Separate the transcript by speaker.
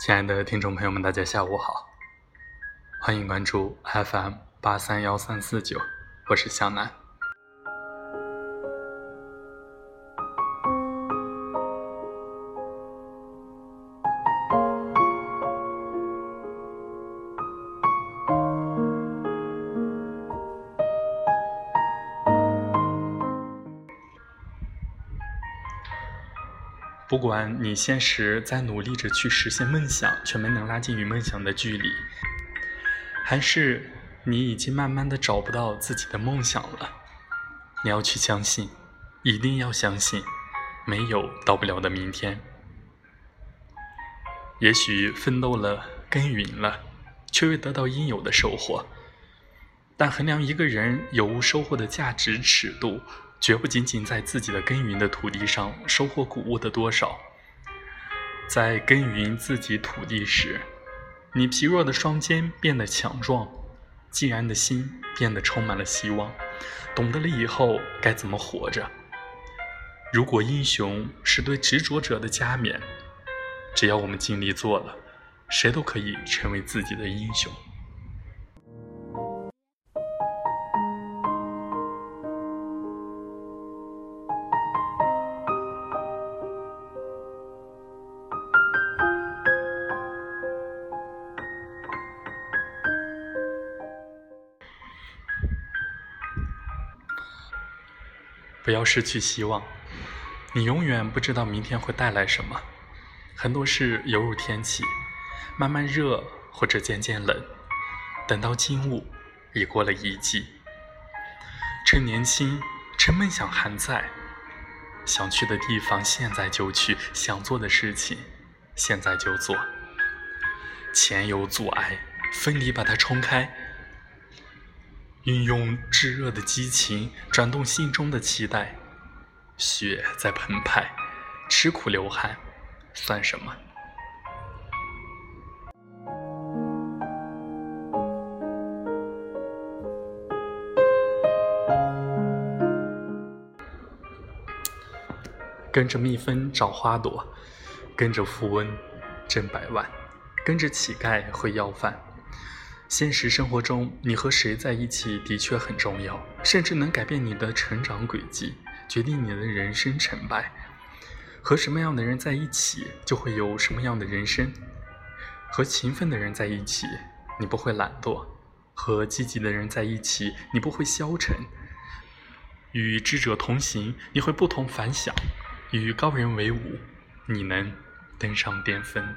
Speaker 1: 亲爱的听众朋友们，大家下午好，欢迎关注 FM 八三幺三四九，我是向南。不管你现实在努力着去实现梦想，却没能拉近与梦想的距离，还是你已经慢慢的找不到自己的梦想了，你要去相信，一定要相信，没有到不了的明天。也许奋斗了，耕耘了，却未得到应有的收获，但衡量一个人有无收获的价值尺度。绝不仅仅在自己的耕耘的土地上收获谷物的多少，在耕耘自己土地时，你疲弱的双肩变得强壮，寂然的心变得充满了希望，懂得了以后该怎么活着。如果英雄是对执着者的加冕，只要我们尽力做了，谁都可以成为自己的英雄。不要失去希望，你永远不知道明天会带来什么。很多事犹如天气，慢慢热或者渐渐冷，等到今物，已过了一季。趁年轻，趁梦想还在，想去的地方现在就去，想做的事情现在就做。前有阻碍，奋力把它冲开。运用炙热的激情，转动心中的期待，血在澎湃，吃苦流汗，算什么？跟着蜜蜂找花朵，跟着富翁挣百万，跟着乞丐会要饭。现实生活中，你和谁在一起的确很重要，甚至能改变你的成长轨迹，决定你的人生成败。和什么样的人在一起，就会有什么样的人生。和勤奋的人在一起，你不会懒惰；和积极的人在一起，你不会消沉。与智者同行，你会不同凡响；与高人为伍，你能登上巅峰。